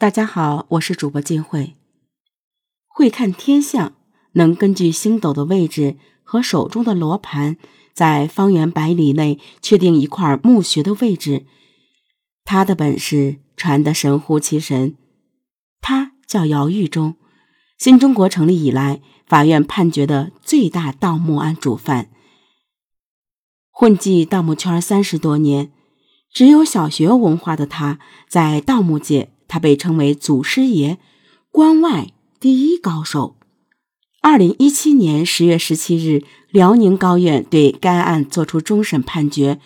大家好，我是主播金慧。会看天象，能根据星斗的位置和手中的罗盘，在方圆百里内确定一块墓穴的位置。他的本事传得神乎其神。他叫姚玉忠，新中国成立以来，法院判决的最大盗墓案主犯。混迹盗墓圈三十多年，只有小学文化的他，在盗墓界。他被称为“祖师爷”，关外第一高手。二零一七年十月十七日，辽宁高院对该案作出终审判决，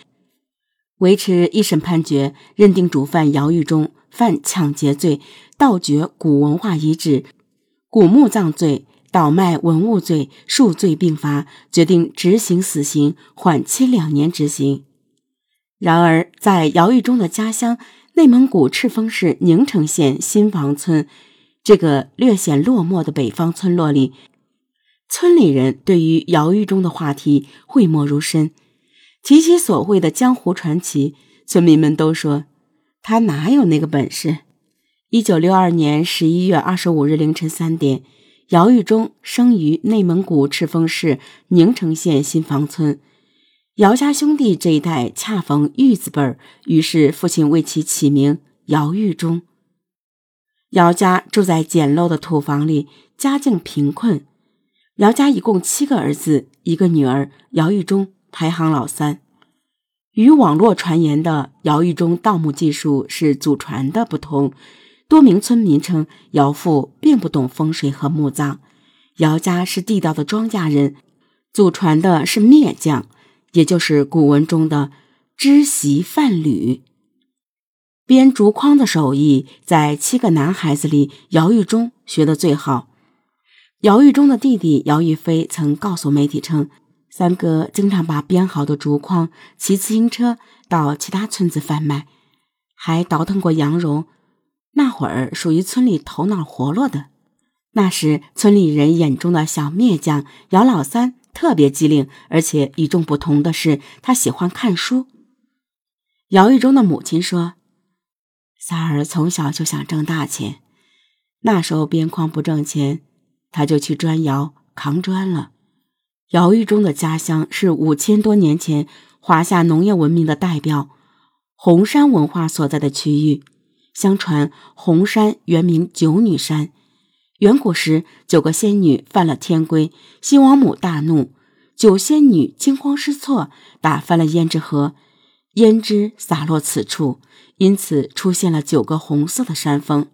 维持一审判决，认定主犯姚玉忠犯抢劫罪、盗掘古文化遗址、古墓葬罪、倒卖文物罪，数罪并罚，决定执行死刑，缓期两年执行。然而，在姚玉忠的家乡。内蒙古赤峰市宁城县新房村这个略显落寞的北方村落里，村里人对于姚玉忠的话题讳莫如深。提起所谓的江湖传奇，村民们都说他哪有那个本事。一九六二年十一月二十五日凌晨三点，姚玉忠生于内蒙古赤峰市宁城县新房村。姚家兄弟这一代恰逢玉字辈儿，于是父亲为其起名姚玉忠。姚家住在简陋的土房里，家境贫困。姚家一共七个儿子，一个女儿。姚玉忠排行老三。与网络传言的姚玉忠盗墓技术是祖传的不同，多名村民称姚父并不懂风水和墓葬。姚家是地道的庄稼人，祖传的是篾匠。也就是古文中的织席贩履，编竹筐的手艺，在七个男孩子里，姚玉忠学得最好。姚玉忠的弟弟姚玉飞曾告诉媒体称，三哥经常把编好的竹筐骑自行车到其他村子贩卖，还倒腾过羊绒。那会儿属于村里头脑活络的。那时村里人眼中的小篾匠姚老三。特别机灵，而且与众不同的是，他喜欢看书。姚玉忠的母亲说：“三儿从小就想挣大钱，那时候边框不挣钱，他就去砖窑扛砖了。”姚玉忠的家乡是五千多年前华夏农业文明的代表红山文化所在的区域。相传红山原名九女山。远古时，九个仙女犯了天规，西王母大怒，九仙女惊慌失措，打翻了胭脂盒，胭脂洒落此处，因此出现了九个红色的山峰。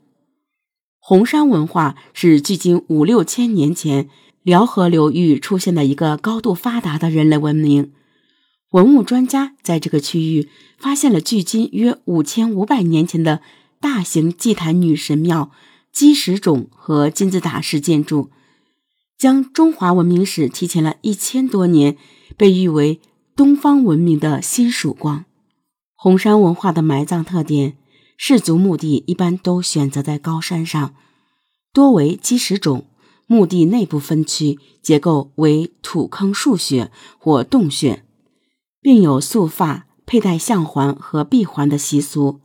红山文化是距今五六千年前辽河流域出现的一个高度发达的人类文明。文物专家在这个区域发现了距今约五千五百年前的大型祭坛女神庙。基石冢和金字塔式建筑，将中华文明史提前了一千多年，被誉为东方文明的新曙光。红山文化的埋葬特点：氏族墓地一般都选择在高山上，多为基石冢，墓地内部分区结构为土坑竖穴或洞穴，并有束发、佩戴项环和臂环的习俗。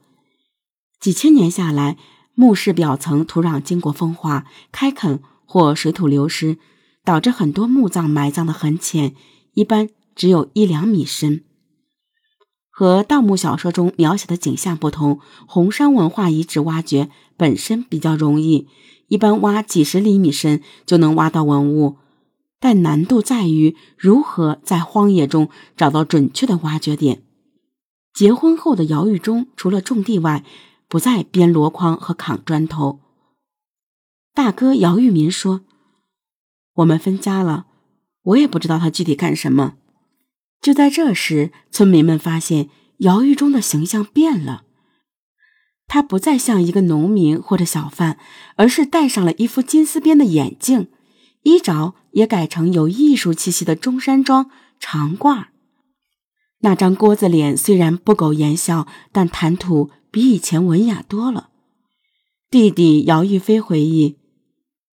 几千年下来。墓室表层土壤经过风化、开垦或水土流失，导致很多墓葬埋葬的很浅，一般只有一两米深。和盗墓小说中描写的景象不同，红山文化遗址挖掘本身比较容易，一般挖几十厘米深就能挖到文物，但难度在于如何在荒野中找到准确的挖掘点。结婚后的姚玉忠除了种地外，不再编箩筐和扛砖头。大哥姚玉民说：“我们分家了，我也不知道他具体干什么。”就在这时，村民们发现姚玉忠的形象变了，他不再像一个农民或者小贩，而是戴上了一副金丝边的眼镜，衣着也改成有艺术气息的中山装长褂。那张锅子脸虽然不苟言笑，但谈吐。比以前文雅多了。弟弟姚玉飞回忆，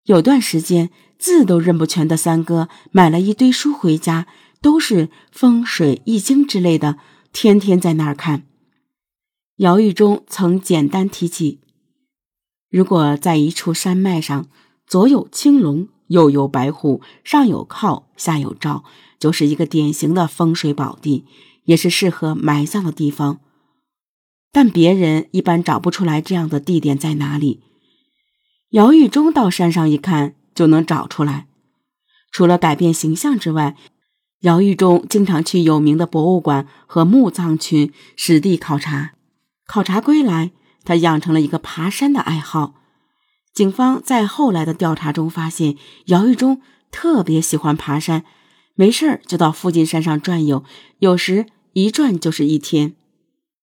有段时间字都认不全的三哥买了一堆书回家，都是风水易经之类的，天天在那儿看。姚玉忠曾简单提起：如果在一处山脉上，左有青龙，右有白虎，上有靠，下有照，就是一个典型的风水宝地，也是适合埋葬的地方。但别人一般找不出来这样的地点在哪里。姚玉忠到山上一看，就能找出来。除了改变形象之外，姚玉忠经常去有名的博物馆和墓葬群实地考察。考察归来，他养成了一个爬山的爱好。警方在后来的调查中发现，姚玉忠特别喜欢爬山，没事儿就到附近山上转悠，有时一转就是一天。